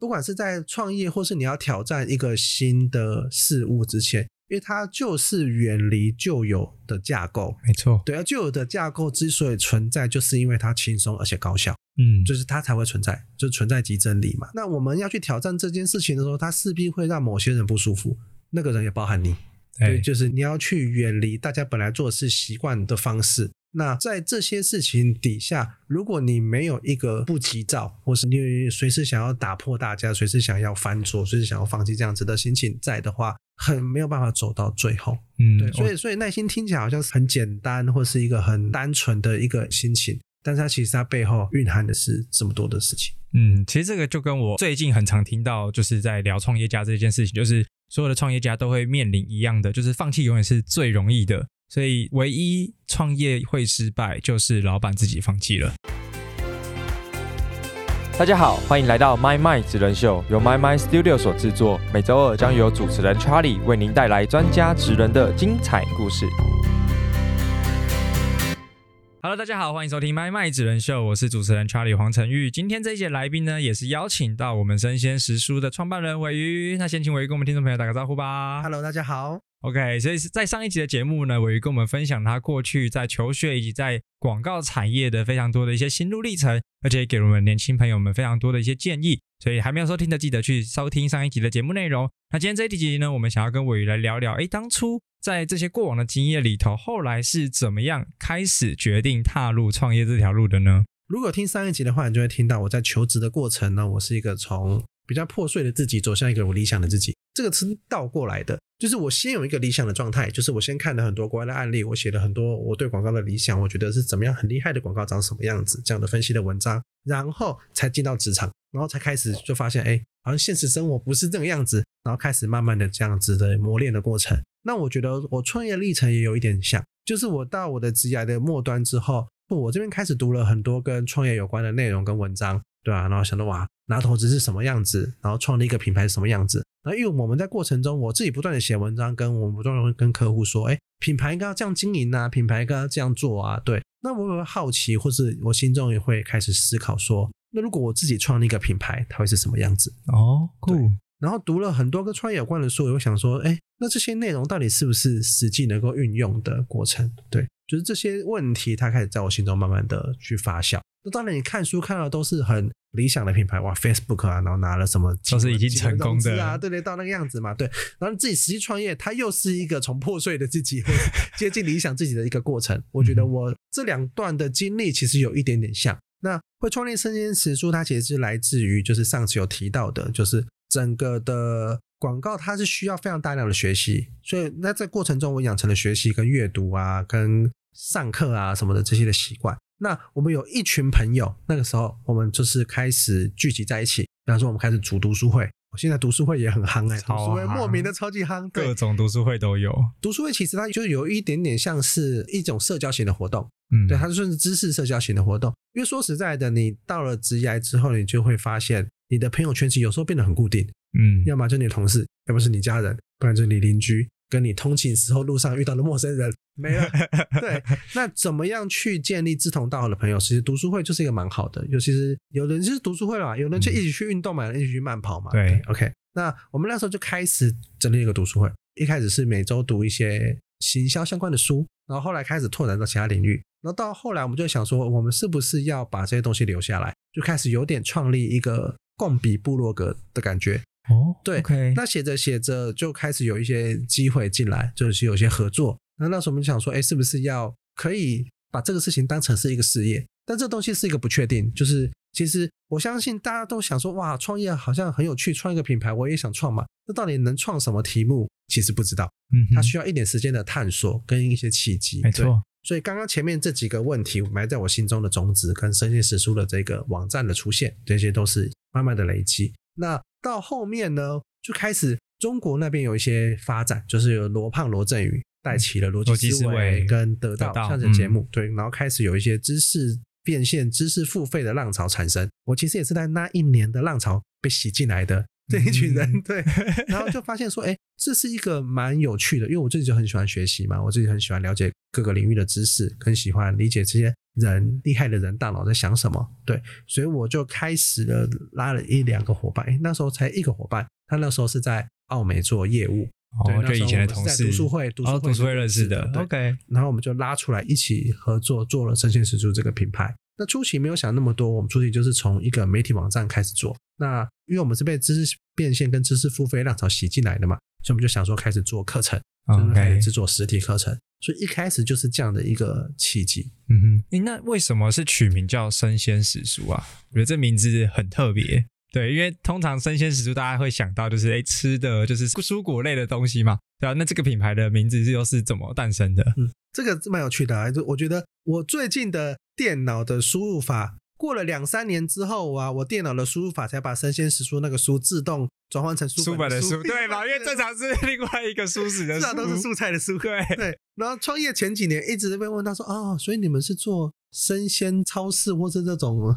不管是在创业或是你要挑战一个新的事物之前，因为它就是远离旧有的架构。没错，对啊，旧有的架构之所以存在，就是因为它轻松而且高效，嗯，就是它才会存在，就存在即真理嘛。那我们要去挑战这件事情的时候，它势必会让某些人不舒服，那个人也包含你。对，对，就是你要去远离大家本来做事习惯的方式。那在这些事情底下，如果你没有一个不急躁，或是你随时想要打破大家，随时想要翻桌，随时想要放弃这样子的心情在的话，很没有办法走到最后。嗯，对，所以所以耐心听起来好像是很简单，或是一个很单纯的一个心情，但是它其实它背后蕴含的是这么多的事情。嗯，其实这个就跟我最近很常听到，就是在聊创业家这件事情，就是所有的创业家都会面临一样的，就是放弃永远是最容易的，所以唯一创业会失败，就是老板自己放弃了。大家好，欢迎来到 My My 职人秀，由 My My Studio 所制作，每周二将由主持人 Charlie 为您带来专家职人的精彩故事。Hello，大家好，欢迎收听《麦麦职人秀》，我是主持人 Charlie 黄成玉。今天这一节来宾呢，也是邀请到我们生鲜食书的创办人尾鱼。那先请尾鱼跟我们听众朋友打个招呼吧。Hello，大家好。OK，所以在上一集的节目呢，伟鱼跟我们分享他过去在求学以及在广告产业的非常多的一些心路历程，而且也给了我们年轻朋友们非常多的一些建议。所以还没有收听的，记得去收听上一集的节目内容。那今天这一集呢，我们想要跟伟鱼来聊聊，诶，当初在这些过往的经验里头，后来是怎么样开始决定踏入创业这条路的呢？如果听上一集的话，你就会听到我在求职的过程呢，我是一个从比较破碎的自己走向一个我理想的自己，这个是倒过来的。就是我先有一个理想的状态，就是我先看了很多国外的案例，我写了很多我对广告的理想，我觉得是怎么样很厉害的广告长什么样子这样的分析的文章，然后才进到职场，然后才开始就发现，哎，好像现实生活不是这个样子，然后开始慢慢的这样子的磨练的过程。那我觉得我创业历程也有一点像，就是我到我的职涯的末端之后，我这边开始读了很多跟创业有关的内容跟文章，对啊、然后想到哇，拿投资是什么样子，然后创立一个品牌是什么样子。然后因为我们在过程中，我自己不断的写文章，跟我们不断的跟客户说，哎，品牌应该要这样经营啊，品牌应该要这样做啊，对。那我也会好奇，或是我心中也会开始思考说，那如果我自己创立一个品牌，它会是什么样子？哦，酷，然后读了很多跟创业有关的书，我会想说，哎，那这些内容到底是不是实际能够运用的过程？对，就是这些问题，它开始在我心中慢慢的去发酵。那当然，你看书看到的都是很理想的品牌，哇，Facebook 啊，然后拿了什么都是已经成功的啊，对对，到那个样子嘛，对。然后你自己实际创业，它又是一个从破碎的自己，接近理想自己的一个过程。我觉得我这两段的经历其实有一点点像。那会创立生鲜食书，它其实是来自于就是上次有提到的，就是整个的广告它是需要非常大量的学习，所以那在过程中我养成了学习跟阅读啊、跟上课啊什么的这些的习惯。那我们有一群朋友，那个时候我们就是开始聚集在一起，比方说我们开始组读书会。我现在读书会也很夯哎、读超书会莫名的超级夯，各，种读书会都有。读书会其实它就有一点点像是一种社交型的活动，嗯，对，它就算是知识社交型的活动。因为说实在的，你到了职涯之后，你就会发现你的朋友圈其实有时候变得很固定，嗯，要么就你的同事，要么是你家人，不然就是你邻居，跟你通勤时候路上遇到的陌生人，没了。对，那怎么样去建立志同道合的朋友？其实读书会就是一个蛮好的，尤其是有人就是读书会嘛，有人就一起去运动嘛，有人一起去慢跑嘛。对，OK。那我们那时候就开始整理一个读书会，一开始是每周读一些行销相关的书，然后后来开始拓展到其他领域，然后到后来我们就想说，我们是不是要把这些东西留下来，就开始有点创立一个共笔部落格的感觉。哦，对那写着写着就开始有一些机会进来，就是有些合作。那那时候我们想说，哎，是不是要可以把这个事情当成是一个事业？但这东西是一个不确定，就是其实我相信大家都想说，哇，创业好像很有趣，创一个品牌我也想创嘛。那到底能创什么题目？其实不知道，嗯哼，它需要一点时间的探索跟一些契机。没错，所以刚刚前面这几个问题埋在我心中的种子，跟生鲜史书的这个网站的出现，这些都是慢慢的累积。那到后面呢，就开始中国那边有一些发展，就是有罗胖、罗振宇带起了逻辑思维跟得到得到嗯这样的节目，对，然后开始有一些知识变现、知识付费的浪潮产生。我其实也是在那一年的浪潮被洗进来的。这一群人，嗯。对，然后就发现说，哎，这是一个蛮有趣的，因为我自己就很喜欢学习嘛，我自己很喜欢了解各个领域的知识，很喜欢理解这些人厉害的人大脑在想什么，对，所以我就开始了拉了一两个伙伴，哎，那时候才一个伙伴，他那时候是在澳美做业务，对哦，那时候就以前的同事，读书会读书哦，会读书会认识的，OK，然后我们就拉出来一起合作，做了生鲜食书这个品牌。那初期没有想那么多，我们初期就是从一个媒体网站开始做。那因为我们是被知识变现跟知识付费浪潮洗进来的嘛，所以我们就想说开始做课程，就是开始制作实体课程。所以一开始就是这样的一个契机。嗯哼，诶那为什么是取名叫生鲜食书啊？我觉得这名字很特别。对，因为通常生鲜食书大家会想到就是诶吃的就是蔬果类的东西嘛，对啊。那这个品牌的名字又是怎么诞生的？嗯，这个蛮有趣的啊。就我觉得我最近的电脑的输入法，过了两三年之后啊，我电脑的输入法才把生鲜食书那个书自动转换成书书本的书，对吧？因为正常是另外一个书食的书，至少都是素菜的书。对对，然后创业前几年一直被问他说哦，所以你们是做生鲜超市或是这种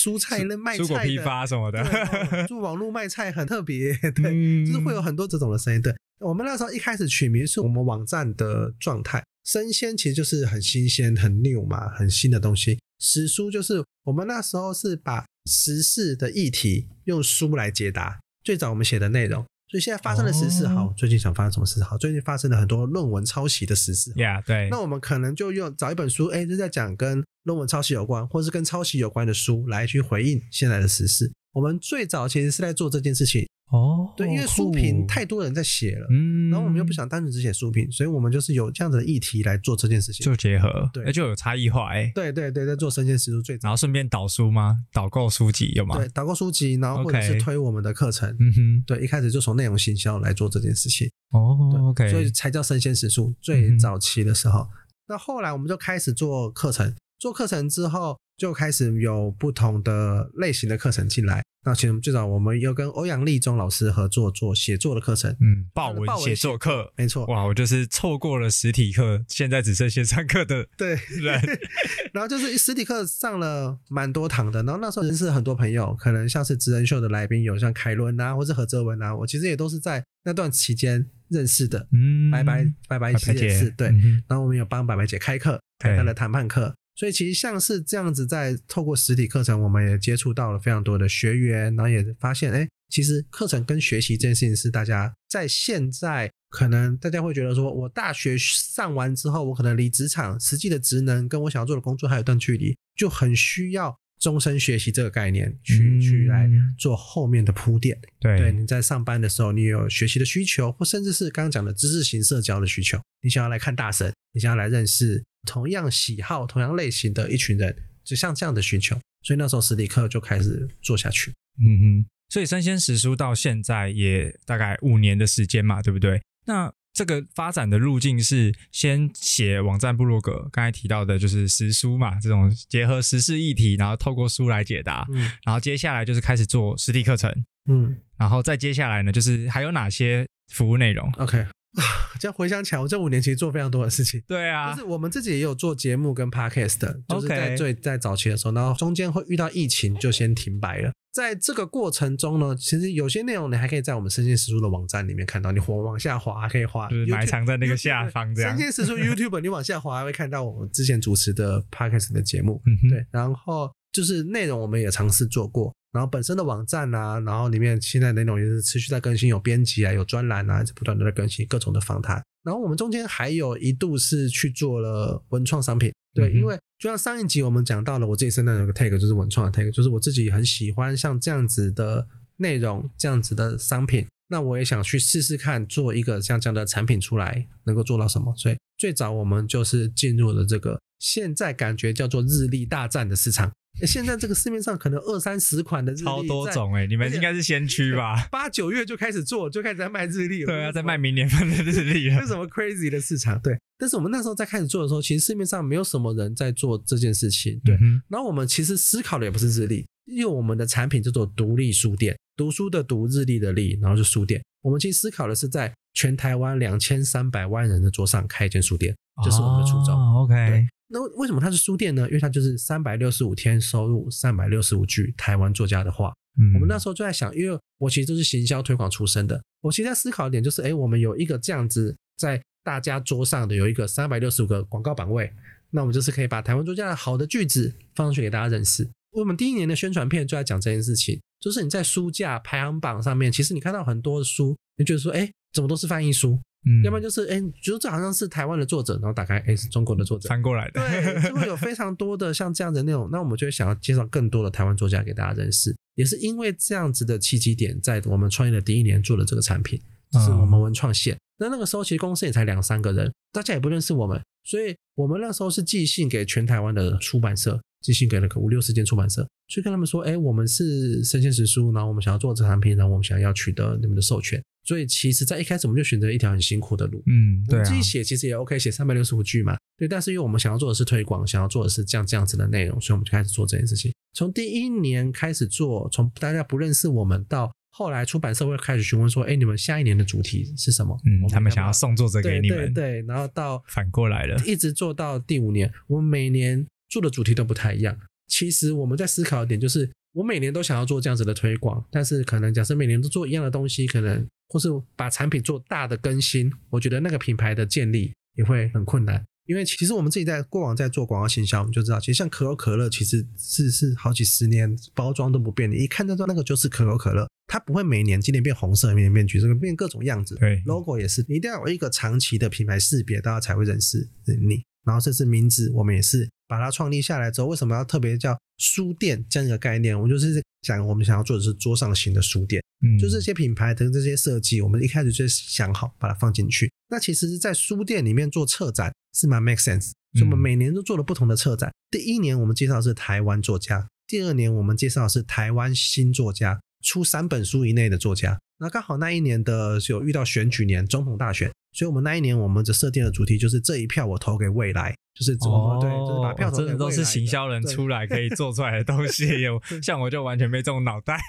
蔬菜类卖菜蔬果批发什么的，就哦 做网络卖菜很特别，对，嗯就是会有很多这种的声音。对，我们那时候一开始取名是我们网站的状态，生鲜其实就是很新鲜、很 new 嘛，很新的东西。时书就是我们那时候是把时事的议题用书来解答，最早我们写的内容。所以现在发生的时事，哦好，最近想发生什么事好？最近发生了很多论文抄袭的时事，呀，对，那我们可能就用找一本书，哎，就在讲跟论文抄袭有关，或是跟抄袭有关的书来去回应现在的时事。我们最早其实是在做这件事情，哦，对，因为书评太多人在写了，嗯，然后我们又不想单纯只写书评，所以我们就是有这样子的议题来做这件事情。做结合，对那就有差异化哎。对对对，在做生鲜食书最早然后顺便导书吗？导购书籍有吗？对，导购书籍，然后或者是推我们的课程。嗯哼，对，一开始就从内容行销来做这件事情。哦对，OK，所以才叫生鲜食书。嗯最早期的时候，那后来我们就开始做课程，做课程之后就开始有不同的类型的课程进来。那其实最早我们有跟欧阳立中老师合作做写作的课程，嗯，报文写作课，没错，哇，我就是错过了实体课，现在只剩线上课的 对。人，然后就是实体课上了蛮多堂的，然后那时候认识很多朋友，可能像是职人秀的来宾有像凯伦啊，或是何泽文啊，我其实也都是在那段期间认识的。嗯，白白白白白白姐其实也是对，嗯然后我们有帮白白姐开课，开她的谈判课，所以其实像是这样子，在透过实体课程，我们也接触到了非常多的学员，然后也发现，哎，其实课程跟学习这件事情是大家在现在可能大家会觉得说，我大学上完之后，我可能离职场实际的职能跟我想要做的工作还有一段距离，就很需要终身学习这个概念去、嗯去来做后面的铺垫。对，对，你在上班的时候，你有学习的需求，或甚至是刚刚讲的知识型社交的需求，你想要来看大神，你想要来认识同样喜好、同样类型的一群人，就像这样的需求，所以那时候实体课就开始做下去。嗯哼，所以生鲜食书到现在也大概五年的时间嘛，对不对？那这个发展的路径是先写网站部落格，刚才提到的就是时书嘛，这种结合时事议题，然后透过书来解答，嗯然后接下来就是开始做实体课程，嗯然后再接下来呢，就是还有哪些服务内容？，OK。这样回想起来，我这五年其实做非常多的事情。对啊就是我们自己也有做节目跟 podcast 的，就是在最在早期的时候，然后中间会遇到疫情，就先停摆了。在这个过程中呢，其实有些内容你还可以在我们生鲜食书的网站里面看到，你往往下滑还可以滑，就是埋藏在那个下方这样生鲜食书 YouTube 你往下滑还会看到我们之前主持的 podcast 的节目，嗯，对，然后就是内容我们也尝试做过，然后本身的网站啊，然后里面现在内容也是持续在更新，有编辑啊，有专栏啊，不断的在更新各种的访谈。然后我们中间还有一度是去做了文创商品，对，嗯因为就像上一集我们讲到了，我自己身上有个 tag 就是文创的 tag，就是我自己很喜欢像这样子的内容，这样子的商品。那我也想去试试看，做一个像这样的产品出来，能够做到什么。所以最早我们就是进入了这个现在感觉叫做日历大战的市场。诶现在这个市面上可能二三十款的日历，超多种哎、你们应该是先驱吧？八九月就开始做，就开始在卖日历了。对啊，这是什么在卖明年份的日历了这是。什么 crazy 的市场？对，但是我们那时候在开始做的时候，其实市面上没有什么人在做这件事情。对，嗯然后我们其实思考的也不是日历，因为我们的产品叫做独立书店，读书的读，日历的历，然后是书店。我们其实思考的是在全台湾两千三百万人的桌上开一间书店，这是我们的初衷。哦 OK，对那为什么它是书店呢？因为它就是三百六十五天收入三百六十五句台湾作家的话，嗯我们那时候就在想，因为我其实都是行销推广出身的，我其实在思考一点就是，哎，我们有一个这样子在大家桌上的有一个三百六十五个广告版位，那我们就是可以把台湾作家的好的句子放上去给大家认识。我们第一年的宣传片就在讲这件事情，就是你在书架排行榜上面，其实你看到很多的书，你觉得说，哎，怎么都是翻译书？嗯，要不然就是，哎，觉得这好像是台湾的作者，然后打开，哎，是中国的作者，翻过来的，对，就会有非常多的像这样的内容，那我们就会想要介绍更多的台湾作家给大家认识。也是因为这样子的契机点，在我们创业的第一年做了这个产品，就是我们文创线。那那个时候其实公司也才两三个人，大家也不认识我们，所以我们那时候是寄信给全台湾的出版社，寄信给了个五六十间出版社，去跟他们说，哎，我们是生鲜食书，然后我们想要做这产品，然后我们想要取得你们的授权。所以其实，在一开始我们就选择一条很辛苦的路，嗯，对啊我们自，己写其实也 OK，写三百六十五句嘛，对。但是因为我们想要做的是推广，想要做的是这样这样子的内容，所以我们就开始做这件事情。从第一年开始做，从大家不认识我们到后来出版社会开始询问说，哎，你们下一年的主题是什么？嗯，他们想要要送作者给对你们，对对，然后到 反过来了，一直做到第五年，我们每年做的主题都不太一样。其实我们在思考一点，就是我每年都想要做这样子的推广，但是可能假设每年都做一样的东西，可能或是把产品做大的更新，我觉得那个品牌的建立也会很困难。因为其实我们自己在过往在做广告行销，我们就知道，其实像可口可乐，其实是是好几十年包装都不变，你一看就知道那个就是可口可乐，它不会每年今年变红色，明年变橘色，变各种样子。对 logo 也是，一定要有一个长期的品牌识别，大家才会认识你。然后这是名字，我们也是把它创立下来之后，为什么要特别叫书店这样一个概念？我们就是想，我们想要做的是桌上型的书店，嗯，就这些品牌的这些设计，我们一开始就想好把它放进去。那其实，在书店里面做策展是蛮 make sense，所以我们嗯每年都做了不同的策展。第一年我们介绍的是台湾作家，第二年我们介绍的是台湾新作家，出三本书以内的作家。那刚好那一年的有遇到选举年，总统大选，所以我们那一年我们的设定的主题就是这一票我投给未来，就是我们、对，就是把票真的都是行销人出来可以做出来的东西，有像我就完全没这种脑袋。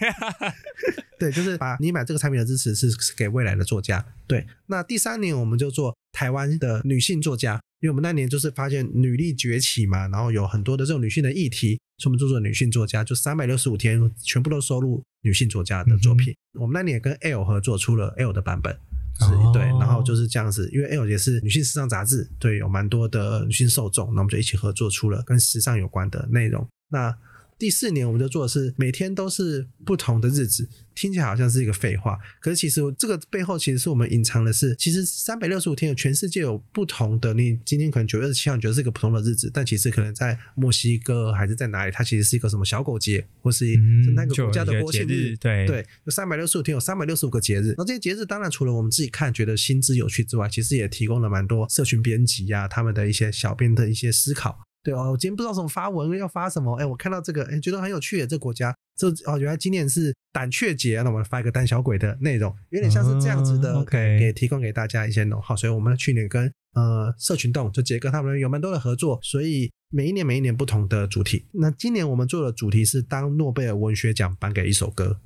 对，就是把你买这个产品的支持是是给未来的作家。对，那第三年我们就做台湾的女性作家，因为我们那年就是发现女力崛起嘛，然后有很多的这种女性的议题，所以我们就做女性作家，就三百六十五天全部都收录女性作家的作品。我们那年也跟 L 合作出了 L 的版本。是哦对，然后就是这样子，因为 L 也是女性时尚杂志，对，有蛮多的女性受众，那我们就一起合作出了跟时尚有关的内容。那第四年我们就做的是每天都是不同的日子，听起来好像是一个废话，可是其实这个背后其实是我们隐藏的是，其实三百六十五天有全世界有不同的，你今天可能九月七号你觉得是一个普通的日子，但其实可能在墨西哥还是在哪里，它其实是一个什么小狗节，或是嗯是那个国家的国庆日对对，有三百六十五天，有三百六十五个节日。那这些节日当然除了我们自己看觉得新知有趣之外，其实也提供了蛮多社群编辑呀、他们的一些小编的一些思考。对哦，我今天不知道怎么发文，要发什么？哎，我看到这个，哎，觉得很有趣耶，这国家这哦，原来今年是胆怯节，那我们发一个胆小鬼的内容，有点像是这样子的，嗯，OK 对给提供给大家一些内容。好，所以我们去年跟呃社群动就杰哥他们有蛮多的合作，所以每一年每一年不同的主题。那今年我们做的主题是当诺贝尔文学奖颁给一首歌，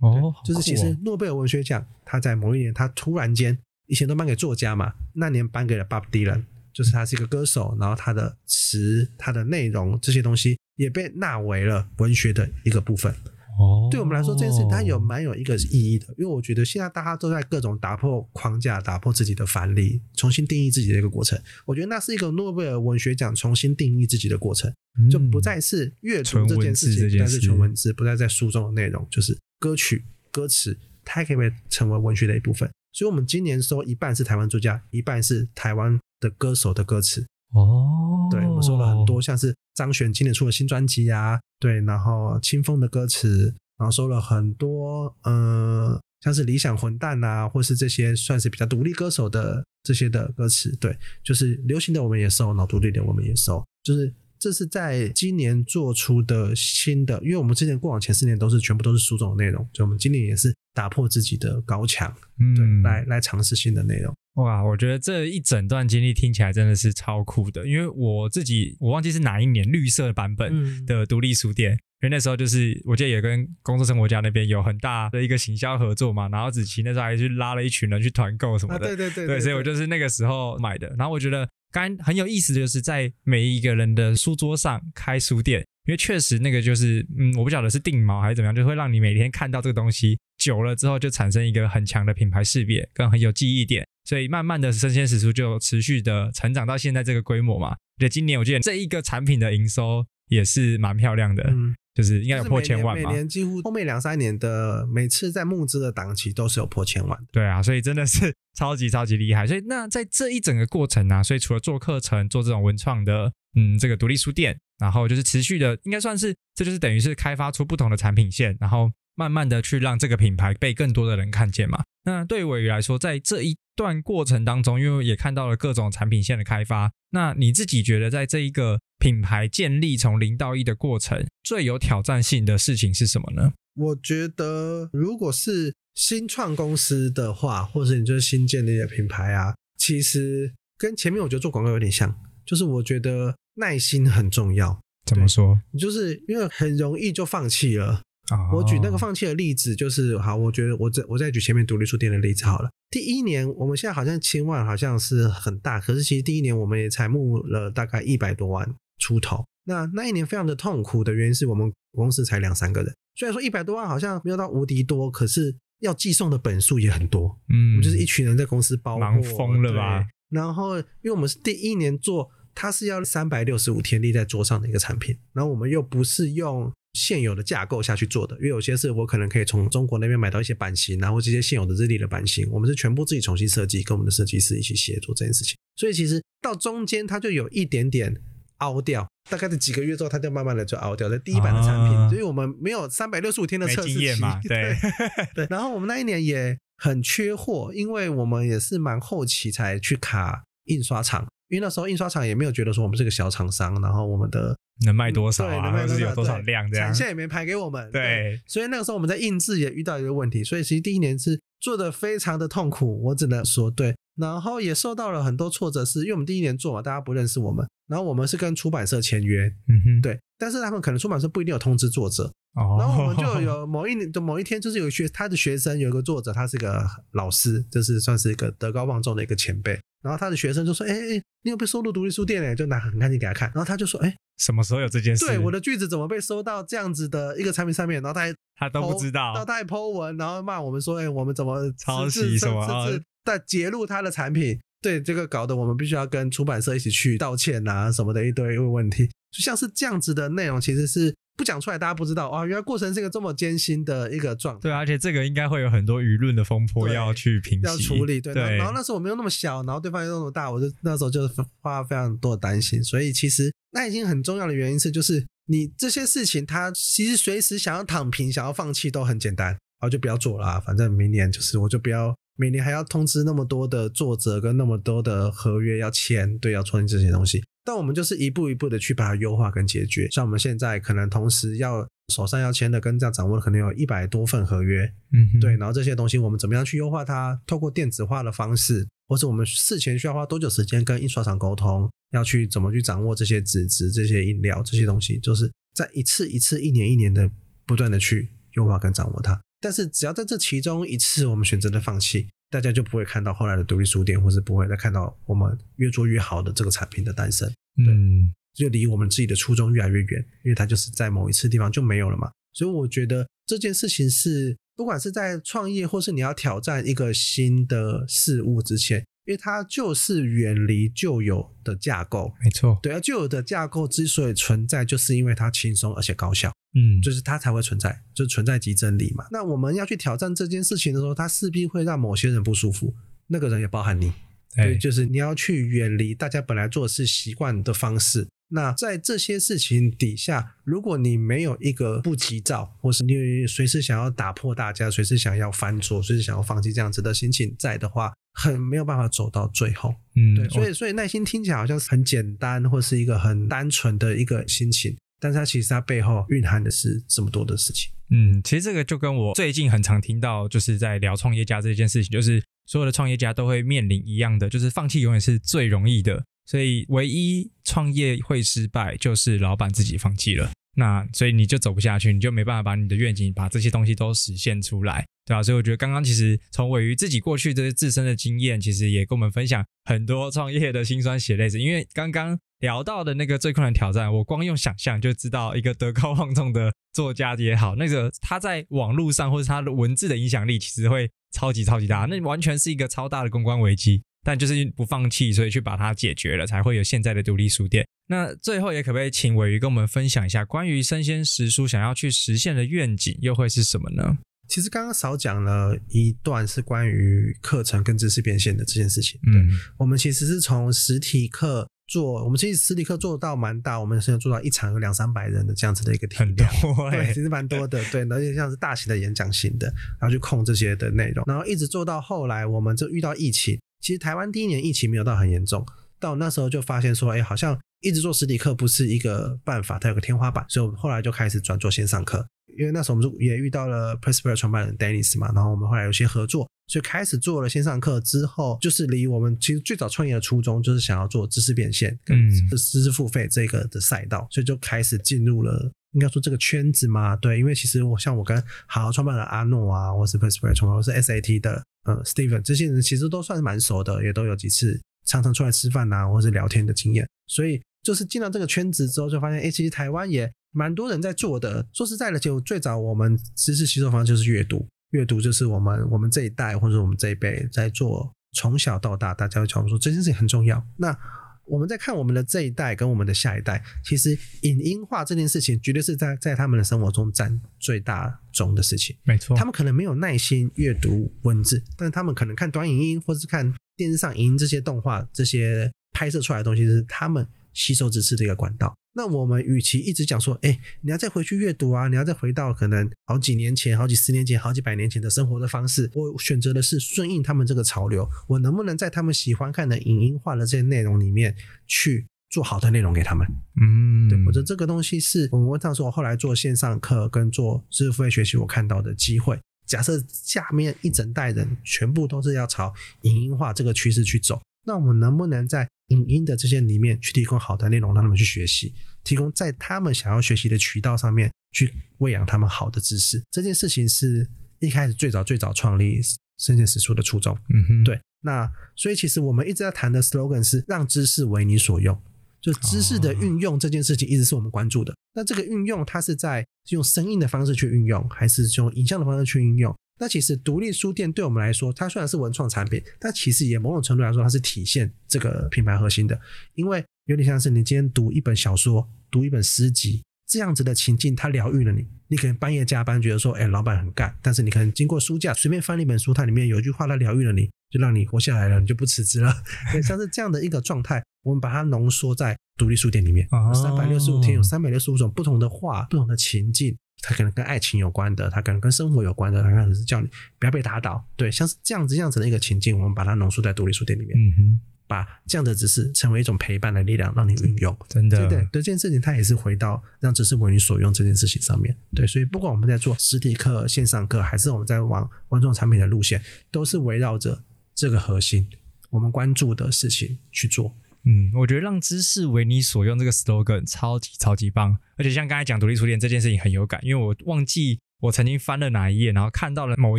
哦，就是其实诺贝尔文学奖，他在某一年他突然间，以前都颁给作家嘛，那年颁给了 Bob Dylan，就是他是一个歌手，然后他的词、他的内容这些东西也被纳为了文学的一个部分。哦，对我们来说，这件事情它有蛮有一个意义的，因为我觉得现在大家都在各种打破框架、打破自己的藩篱，重新定义自己的一个过程。我觉得那是一个诺贝尔文学奖重新定义自己的过程。就不再是阅读这件事情，不再是纯文字，不再在书中的内容，就是歌曲、歌词，它也可以被成为文学的一部分。所以，我们今年收一半是台湾作家，一半是台湾的歌手的歌词。哦，对，我们收了很多，像是张悬今年出了新专辑啊，对，然后清风的歌词，然后收了很多，呃，像是理想混蛋啊，或是这些算是比较独立歌手的这些的歌词，对，就是流行的我们也收，脑独立的我们也收，就是这是在今年做出的新的，因为我们之前过往前四年都是全部都是书中的内容，所以我们今年也是打破自己的高墙，对，嗯，来来尝试新的内容。哇，我觉得这一整段经历听起来真的是超酷的，因为我自己我忘记是哪一年绿色版本嗯的独立书店，因为那时候就是我记得也跟工作生活家那边有很大的一个行销合作嘛，然后子琪那时候还去拉了一群人去团购什么啊，的，对对对对，所以我就是那个时候买的。然后我觉得刚很有意思就是在每一个人的书桌上开书店，因为确实那个就是，嗯，我不晓得是定锚还是怎么样，就会让你每天看到这个东西久了之后，就产生一个很强的品牌识别跟很有记忆点，所以慢慢的生鲜食蔬就持续的成长到现在这个规模嘛。对，今年我记得这一个产品的营收也是蛮漂亮的，就是应该有破就是每年千万嘛每。年几乎后面两三年的每次在募资的档期都是有破千万的。对啊，所以真的是 超级超级厉害。所以那在这一整个过程啊，所以除了做课程、做这种文创的，嗯，这个独立书店，然后就是持续的，应该算是这就是等于是开发出不同的产品线，然后慢慢的去让这个品牌被更多的人看见嘛。那对于尾鱼来说，在这一段过程当中，因为也看到了各种产品线的开发，那你自己觉得在这一个品牌建立从零到一的过程，最有挑战性的事情是什么呢？我觉得，如果是新创公司的话，或者你就是新建立的品牌啊，其实跟前面我觉得做广告有点像，就是我觉得耐心很重要。怎么说？你就是因为很容易就放弃了。啊我举那个放弃的例子，就是好，我觉得我再我再举前面独立书店的例子好了。第一年我们现在好像千万好像是很大，可是其实第一年我们也才募了大概一百多万出头。那那一年非常的痛苦的原因是我们公司才两三个人，虽然说一百多万好像没有到无敌多，可是要寄送的本数也很多。嗯我嗯，们就是一群人在公司包货忙疯了吧？然后，因为我们是第一年做，它是要三百六十五天立在桌上的一个产品，然后我们又不是用现有的架构下去做的，因为有些是我可能可以从中国那边买到一些版型，然后这些现有的日历的版型，我们是全部自己重新设计，跟我们的设计师一起协作这件事情。所以其实到中间它就有一点点凹掉，大概在几个月之后，它就慢慢的就凹掉，在第一版的产品，啊所以我们没有三百六十五天的测试期嘛，对，对，然后我们那一年也很缺货，因为我们也是蛮后期才去卡印刷厂，因为那时候印刷厂也没有觉得说我们是个小厂商，然后我们的能卖多少对啊，能卖多少或者是有多少量这样产。线也没排给我们，对，所以那个时候我们在印制也遇到一个问题，所以其实第一年是做的非常的痛苦，我只能说对，然后也受到了很多挫折，是因为我们第一年做嘛，大家不认识我们，然后我们是跟出版社签约，嗯哼，对，但是他们可能出版社不一定有通知作者，哦，然后我们就有某一年的某一天，就是有学他的学生有一个作者，他是个老师，就是算是一个德高望重的一个前辈。然后他的学生就说：“哎、哎、你有被收录独立书店哎？”就拿很干净给他看。然后他就说：“哎、什么时候有这件事？对，我的句子怎么被收到这样子的一个产品上面？”然后他还他都不知 po- 然后道，他还 po 文，然后骂我们说：“哎、我们怎么抄袭什么啊甚至在揭露他的产品？”对，这个搞得我们必须要跟出版社一起去道歉啊什么的一堆问题。就像是这样子的内容，其实是不讲出来，大家不知道哇，原来过程是一个这么艰辛的一个状态。对，而且这个应该会有很多舆论的风波要去平息，要处理，对。对，然后那时候我们又那么小，然后对方又那么大，我就那时候就花非常多的担心。所以其实那已经很重要的原因是，就是你这些事情，他其实随时想要躺平、想要放弃都很简单，然后就不要做了啊。反正明年就是我就不要。每年还要通知那么多的作者跟那么多的合约要签，对，要创这些东西。但我们就是一步一步的去把它优化跟解决。像我们现在可能同时要手上要签的跟这样掌握的可能有一百多份合约，嗯，对，然后这些东西我们怎么样去优化它？透过电子化的方式，或者我们事前需要花多久时间跟印刷厂沟通，要去怎么去掌握这些纸质、这些饮料这些东西，就是在一次一次、一年一年的不断的去优化跟掌握它。但是只要在这其中一次我们选择了放弃，大家就不会看到后来的独立书店，或是不会再看到我们越做越好的这个产品的诞生。嗯，就离我们自己的初衷越来越远，因为它就是在某一次地方就没有了嘛。所以我觉得这件事情是，不管是在创业，或是你要挑战一个新的事物之前，因为它就是远离旧有的架构。没错，对啊，旧有的架构之所以存在，就是因为它轻松而且高效，嗯，就是它才会存在，就是存在即真理嘛。那我们要去挑战这件事情的时候，它势必会让某些人不舒服，那个人也包含你。对，对，就是你要去远离大家本来做事习惯的方式。那在这些事情底下，如果你没有一个不急躁，或是你随时想要打破大家，随时想要翻桌，随时想要放弃这样子的心情在的话，很没有办法走到最后。嗯，对，所以所以耐心听起来好像是很简单，或是一个很单纯的一个心情，但是它其实它背后蕴含的是这么多的事情。嗯，其实这个就跟我最近很常听到，就是在聊创业家这件事情，就是所有的创业家都会面临一样的，就是放弃永远是最容易的，所以唯一创业会失败，就是老板自己放弃了。那所以你就走不下去，你就没办法把你的愿景把这些东西都实现出来，对啊、所以我觉得刚刚其实从尾鱼自己过去这些自身的经验，其实也跟我们分享很多创业的辛酸血泪史。因为刚刚聊到的那个最困难挑战，我光用想象就知道，一个德高望重的作家也好，那个他在网络上或者他的文字的影响力，其实会超级超级大，那完全是一个超大的公关危机。但就是不放弃，所以去把它解决了，才会有现在的独立书店。那最后也可不可以请尾鱼跟我们分享一下关于生鲜食书想要去实现的愿景，又会是什么呢？其实刚刚少讲了一段是关于课程跟知识变现的这件事情。嗯我们其实是从实体课做，我们其实实体课做到蛮大，我们现在做到一场有两三百人的这样子的一个体很多对，其实蛮多的，对，而且像是大型的演讲型的，然后去控这些的内容，然后一直做到后来，我们就遇到疫情。其实台湾第一年疫情没有到很严重，到那时候就发现说，哎，好像一直做实体课不是一个办法，它有个天花板，所以我们后来就开始转做线上课。因为那时候我们就也遇到了 Presper 创办人 Dennis 嘛，然后我们后来有些合作，所以开始做了线上课之后，就是离我们其实最早创业的初衷就是想要做知识变现跟嗯知识付费这个的赛道，所以就开始进入了应该说这个圈子嘛，对，因为其实我像我跟好好创办人阿诺啊，或是 Presper 创办人，或是 SAT 的呃 Steven 这些人，其实都算是蛮熟的，也都有几次常常出来吃饭呐、或是聊天的经验，所以就是进到这个圈子之后，就发现，哎，其实台湾也蛮多人在做的。说实在的，就最早我们知识吸收方式就是阅读，阅读就是我们我们这一代或者我们这一辈在做，从小到大大家会常说这件事情很重要。那我们在看我们的这一代跟我们的下一代，其实影音化这件事情，绝对是在在他们的生活中占最大宗的事情。没错，他们可能没有耐心阅读文字，但是他们可能看短影音或是看电视上影音这些动画、这些拍摄出来的东西，是他们吸收知识的一个管道。那我们与其一直讲说，哎，你要再回去阅读啊，你要再回到可能好几年前、好几十年前、好几百年前的生活的方式，我选择的是顺应他们这个潮流，我能不能在他们喜欢看的影音化的这些内容里面去做好的内容给他们？嗯，对，我觉得这个东西是我们问上说，我后来做线上课跟做知识付费学习，我看到的机会。假设下面一整代人全部都是要朝影音化这个趋势去走，那我们能不能在影音的这些里面去提供好的内容，让他们去学习，提供在他们想要学习的渠道上面去喂养他们好的知识？这件事情是一开始最早最早创立生鲜史书的初衷。嗯哼，对，那所以其实我们一直在谈的 slogan 是让知识为你所用，就知识的运用这件事情一直是我们关注的。那这个运用它是在用声音的方式去运用，还是用影像的方式去运用？那其实独立书店对我们来说，它虽然是文创产品，但其实也某种程度来说，它是体现这个品牌核心的。因为有点像是你今天读一本小说，读一本诗集，这样子的情境，它疗愈了你。你可能半夜加班，觉得说，哎，老板很干，但是你可能经过书架随便翻了一本书，它里面有一句话，它疗愈了你，就让你活下来了，你就不辞职了。对，像是这样的一个状态，我们把它浓缩在独立书店里面，哦三百六十五天有三百六十五种不同的话，不同的情境。它可能跟爱情有关的，它可能跟生活有关的，它可能是叫你不要被打倒。对，像是这样子这样子的一个情境，我们把它浓缩在独立书店里面，嗯哼，把这样的知识成为一种陪伴的力量，让你运用。真的，对对，这件事情，它也是回到让知识为你所用这件事情上面。对，所以不管我们在做实体课、线上课，还是我们在往文创产品的路线，都是围绕着这个核心，我们关注的事情去做。嗯，我觉得让知识为你所用这个 slogan 超级超级棒，而且像刚才讲独立书店这件事情很有感，因为我忘记我曾经翻了哪一页，然后看到了某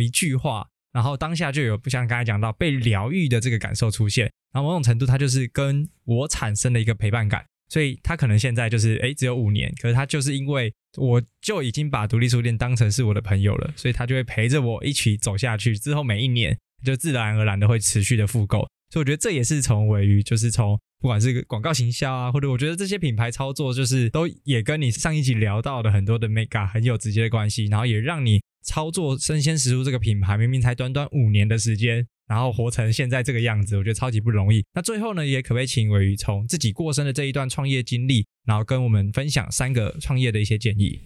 一句话，然后当下就有不像刚才讲到被疗愈的这个感受出现，然后某种程度它就是跟我产生了一个陪伴感，所以它可能现在就是诶只有五年，可是它就是因为我就已经把独立书店当成是我的朋友了，所以它就会陪着我一起走下去，之后每一年就自然而然的会持续的复购。所以我觉得这也是从尾鱼，就是从不管是广告行销啊，或者我觉得这些品牌操作，就是都也跟你上一集聊到的很多的 mega 很有直接的关系，然后也让你操作生鲜食物这个品牌，明明才短短五年的时间，然后活成现在这个样子，我觉得超级不容易。那最后呢，也可不可以请尾鱼从自己过生的这一段创业经历，然后跟我们分享三个创业的一些建议？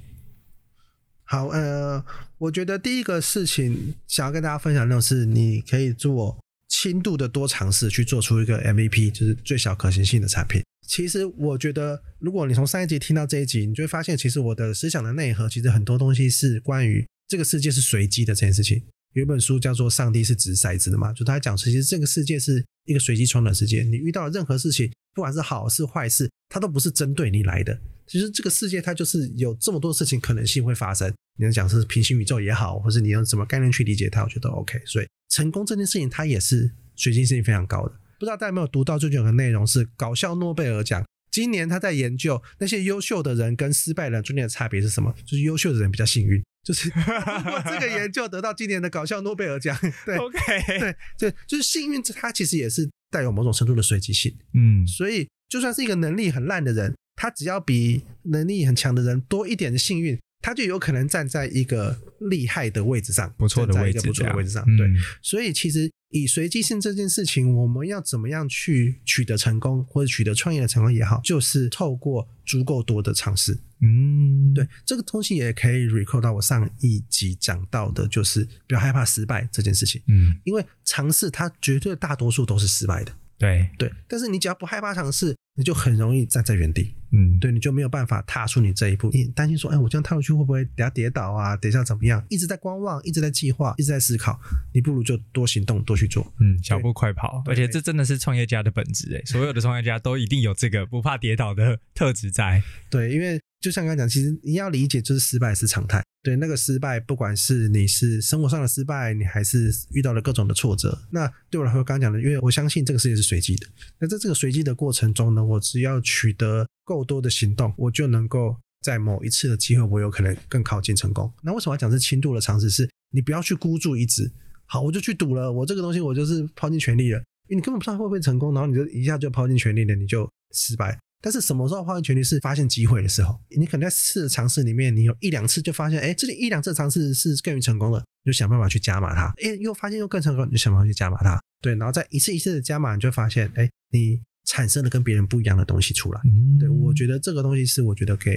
好，呃，我觉得第一个事情想要跟大家分享的是，你可以做轻度的多尝试，去做出一个 MVP，就是最小可行性的产品。其实我觉得，如果你从上一集听到这一集，你就会发现，其实我的思想的内核，其实很多东西是关于这个世界是随机的这件事情。有一本书叫做《上帝是掷骰子的》嘛，就他讲，其实这个世界是一个随机创的世界。你遇到任何事情，不管是好是坏事，它都不是针对你来的，其实这个世界它就是有这么多事情可能性会发生。你要讲是平行宇宙也好，或是你用什么概念去理解它，我觉得 OK。所以成功这件事情它也是随机性非常高的。不知道大家有没有读到最近有个内容是搞笑诺贝尔奖。今年他在研究那些优秀的人跟失败人中间的差别是什么？就是优秀的人比较幸运，就是通过这个研究得到今年的搞笑诺贝尔奖。对，OK，对对，就是幸运，它其实也是带有某种程度的随机性。嗯，所以就算是一个能力很烂的人，他只要比能力很强的人多一点的幸运。他就有可能站在一个厉害的位置上，不错的位置，不错的位置上。嗯对，所以其实以随机性这件事情，我们要怎么样去取得成功，或者取得创业的成功也好，就是透过足够多的尝试。嗯，对，这个东西也可以 recall 到我上一集讲到的，就是不要害怕失败这件事情，嗯，因为尝试它绝对大多数都是失败的。对，对，但是你只要不害怕尝试，你就很容易站在原地。嗯，对，你就没有办法踏出你这一步。你担心说，哎，我这样踏出去会不会等下跌倒啊？等一下怎么样？一直在观望，一直在计划，一直在思考。你不如就多行动，多去做。嗯，小步快跑。而且这真的是创业家的本质哎，所有的创业家都一定有这个不怕跌倒的特质在。对，因为就像刚刚讲，其实你要理解，就是失败是常态。对，那个失败，不管是你是生活上的失败，你还是遇到了各种的挫折，那对我来说，刚刚讲的，因为我相信这个世界是随机的。那在这个随机的过程中呢，我只要取得够多的行动，我就能够在某一次的机会，我有可能更靠近成功。那为什么要讲是轻度的尝试？是你不要去孤注一掷，好，我就去赌了，我这个东西我就是抛尽全力了，因为你根本不知道会不会成功，然后你就一下就抛尽全力了，你就失败。但是什么时候抛尽全力是发现机会的时候？你可能在四次尝试里面，你有一两次就发现，哎，这里一两次尝试是更于成功的，你就想办法去加码它。哎，又发现又更成功，你就想办法去加码它。对，然后再一次一次的加码，你就发现，哎，你产生了跟别人不一样的东西出来。嗯，对，我觉得这个东西是我觉得给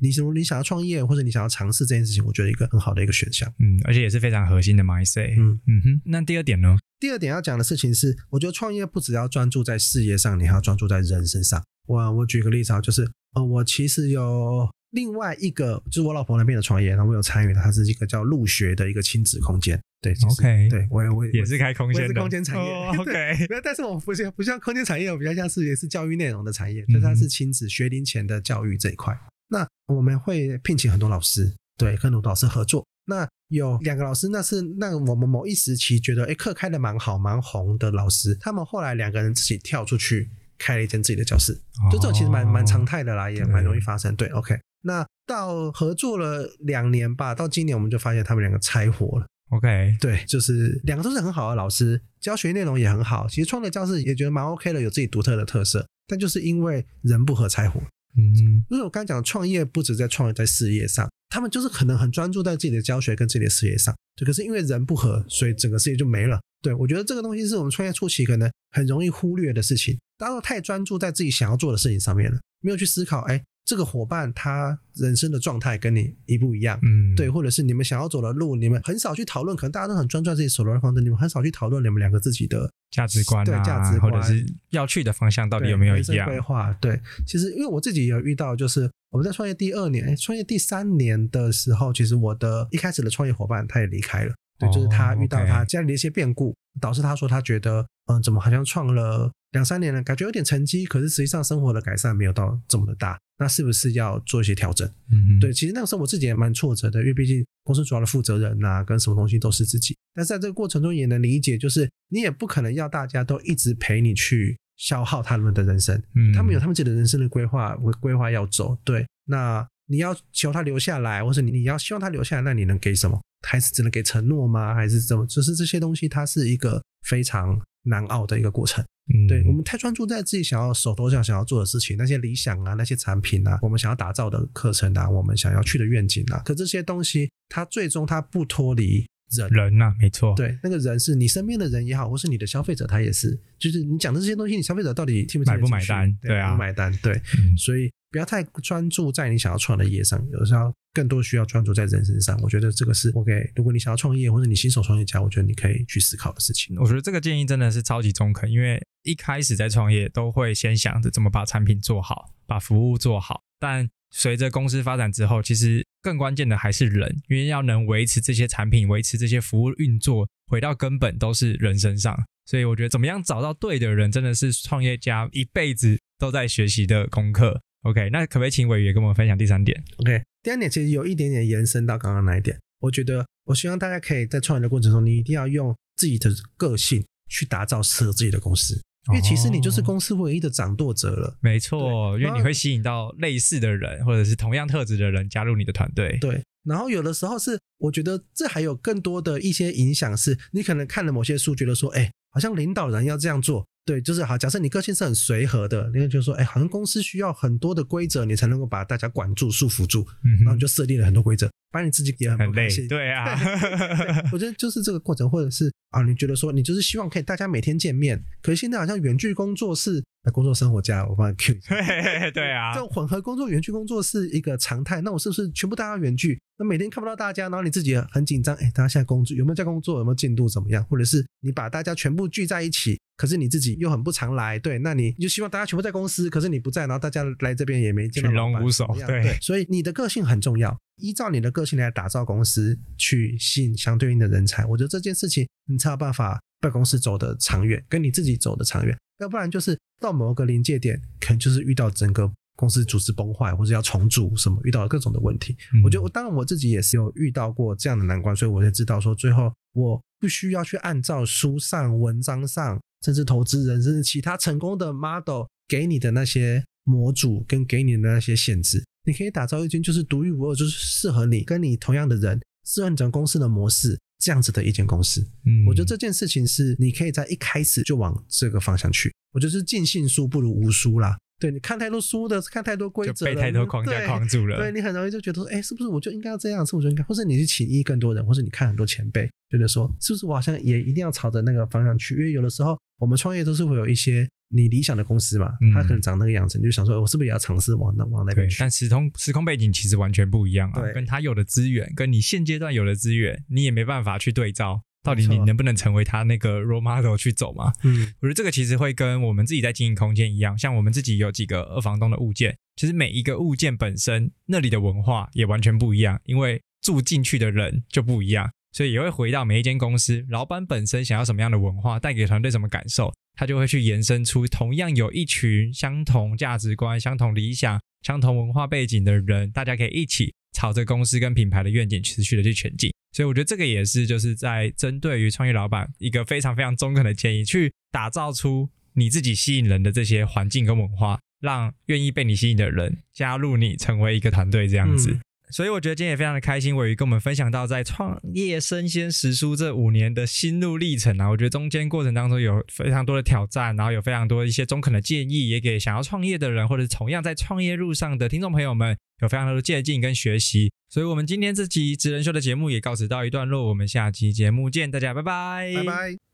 你，如果你想要创业或者你想要尝试这件事情，我觉得一个很好的一个选项。嗯，而且也是非常核心的 mindset。嗯嗯哼，那第二点呢？第二点要讲的事情是，我觉得创业不只要专注在事业上，你还要专注在人身上。我我举个例子啊，就是呃，我其实有另外一个，就是我老婆那边的创业，然后我有参与的，它是一个叫陆学的一个亲子空间。对 OK 对我也我也是开空间的空间产业。哦 OK 没有，但是我不像不像空间产业，我比较像是也是教育内容的产业，就是它是亲子学龄前的教育这一块。那我们会聘请很多老师，对，跟很多老师合作。那有两个老师，那是那我们某一时期觉得，哎，课开的蛮好、蛮红的老师，他们后来两个人自己跳出去开了一间自己的教室，就这种其实蛮蛮常态的啦，也蛮容易发生。对，OK。那到合作了两年吧，到今年我们就发现他们两个拆伙了。OK，对，就是两个都是很好的老师，教学内容也很好。其实创业教室也觉得蛮 OK 的，有自己独特的特色。但就是因为人不合拆伙，嗯就是我刚才讲，创业不止在创业，在事业上，他们就是可能很专注在自己的教学跟自己的事业上。对，可是因为人不合，所以整个事业就没了。对我觉得这个东西是我们创业初期可能很容易忽略的事情，大家都太专注在自己想要做的事情上面了，没有去思考，哎，这个伙伴他人生的状态跟你一不一样？嗯，对，或者是你们想要走的路，你们很少去讨论，可能大家都很专注在自己手头的方针，你们很少去讨论你们两个自己的价值观对啊，价值观或者是要去的方向到底有没有一样规？划？对，其实因为我自己有遇到，就是我们在创业第二年、哎创业第三年的时候，其实我的一开始的创业伙伴他也离开了。对，就是他哦遇到他家里的一些变故，导致他说他觉得，嗯，怎么好像创了两三年了，感觉有点成绩，可是实际上生活的改善没有到这么的大，那是不是要做一些调整？嗯，对，其实那个时候我自己也蛮挫折的，因为毕竟公司主要的负责人呐、跟什么东西都是自己。但是在这个过程中也能理解，就是你也不可能要大家都一直陪你去消耗他们的人生，嗯，他们有他们自己的人生的规划，规规划要走。对，那你要求他留下来，或者你你要希望他留下来，那你能给什么？还是只能给承诺吗？还是怎么？就是这些东西，它是一个非常难熬的一个过程。嗯对我们太专注在自己想要手头上想要做的事情，那些理想啊，那些产品啊，我们想要打造的课程啊，我们想要去的愿景啊，可这些东西，它最终它不脱离人。人呐，没错，对，那个人是你身边的人也好，或是你的消费者，他也是，就是你讲的这些东西，你消费者到底听不听买不买单？对对啊。买不买单，对，嗯。所以不要太专注在你想要创的业上，有时候更多需要专注在人身上。我觉得这个是，OK，，如果你想要创业或者你新手创业家，我觉得你可以去思考的事情。我觉得这个建议真的是超级中肯，因为一开始在创业都会先想着怎么把产品做好，把服务做好，但随着公司发展之后，其实更关键的还是人，因为要能维持这些产品、维持这些服务运作，回到根本都是人身上。所以我觉得怎么样找到对的人，真的是创业家一辈子都在学习的功课。OK，那可不可以请伟也跟我们分享第三点？OK，第二点其实有一点点延伸到刚刚那一点。我觉得，我希望大家可以在创业的过程中，你一定要用自己的个性去打造适合自己的公司，因为其实你就是哦公司唯一的掌舵者了。没错，因为你会吸引到类似的人，或者是同样特质的人加入你的团队。对，然后有的时候是，我觉得这还有更多的一些影响，是你可能看了某些书，觉得说，哎，好像领导人要这样做，对，就是好。假设你个性是很随和的，你会觉得说，哎，好像公司需要很多的规则，你才能够把大家管住、束缚住，然后你就设立了很多规则，把你自己也很很累。对啊，对我觉得就是这个过程，或者是啊，你觉得说你就是希望可以大家每天见面，可是现在好像远距工作是呃工作生活家，我帮你 Q 一下。对 对啊这，种混合工作、远距工作是一个常态。那我是不是全部大家远距？那每天看不到大家，然后你自己也很紧张。哎，大家现在工作有没有在工作？有没有进度怎么样？或者是你把大家全部聚在一起，可是你自己又很不常来，对？那你就希望大家全部在公司，可是你不在，然后大家来这边也没见到群龙无首对，所以你的个性很重要。依照你的个性来打造公司，去吸引相对应的人才。我觉得这件事情你才有办法把公司走得长远，跟你自己走得长远。要不然就是到某个临界点，可能就是遇到整个公司组织崩坏，或者要重组什么，遇到各种的问题。嗯我觉得我当然我自己也是有遇到过这样的难关，所以我才知道说，最后我不需要去按照书上、文章上，甚至投资人，甚至其他成功的 model 给你的那些模组跟给你的那些限制，你可以打造一间就是独一无二，就是适合你跟你同样的人，适合你整个公司的模式这样子的一间公司。嗯我觉得这件事情是你可以在一开始就往这个方向去。我觉得是尽信书不如无书啦。对，你看太多书的，看太多规则了，被太多框架框住了。对你很容易就觉得说，哎，是不是我就应该要这样？是不是应该？或者你去请益更多人，或者你看很多前辈，觉得说，是不是我好像也一定要朝着那个方向去？因为有的时候我们创业都是会有一些你理想的公司嘛，嗯它可能长那个样子，你就想说，我是不是也要尝试往那往那边，去？但时空时空背景其实完全不一样啊，跟他有的资源，跟你现阶段有的资源，你也没办法去对照，到底你能不能成为他那个 role model 去走嘛？嗯，我觉得这个其实会跟我们自己在经营空间一样，像我们自己有几个二房东的物件，其实每一个物件本身那里的文化也完全不一样，因为住进去的人就不一样，所以也会回到每一间公司，老板本身想要什么样的文化，带给团队什么感受，他就会去延伸出同样有一群相同价值观、相同理想、相同文化背景的人，大家可以一起朝着公司跟品牌的愿景持续的去前进。所以我觉得这个也是就是在针对于创业老板一个非常非常中肯的建议，去打造出你自己吸引人的这些环境跟文化，让愿意被你吸引的人加入你，成为一个团队这样子。所以我觉得今天也非常的开心，伟宇跟我们分享到在创业生鲜时蔬这五年的心路历程啊，我觉得中间过程当中有非常多的挑战，然后有非常多一些中肯的建议，也给想要创业的人或者同样在创业路上的听众朋友们有非常多的借鉴跟学习。所以我们今天这集职人秀的节目也告辞到一段落，我们下期节目见，大家拜拜，拜拜。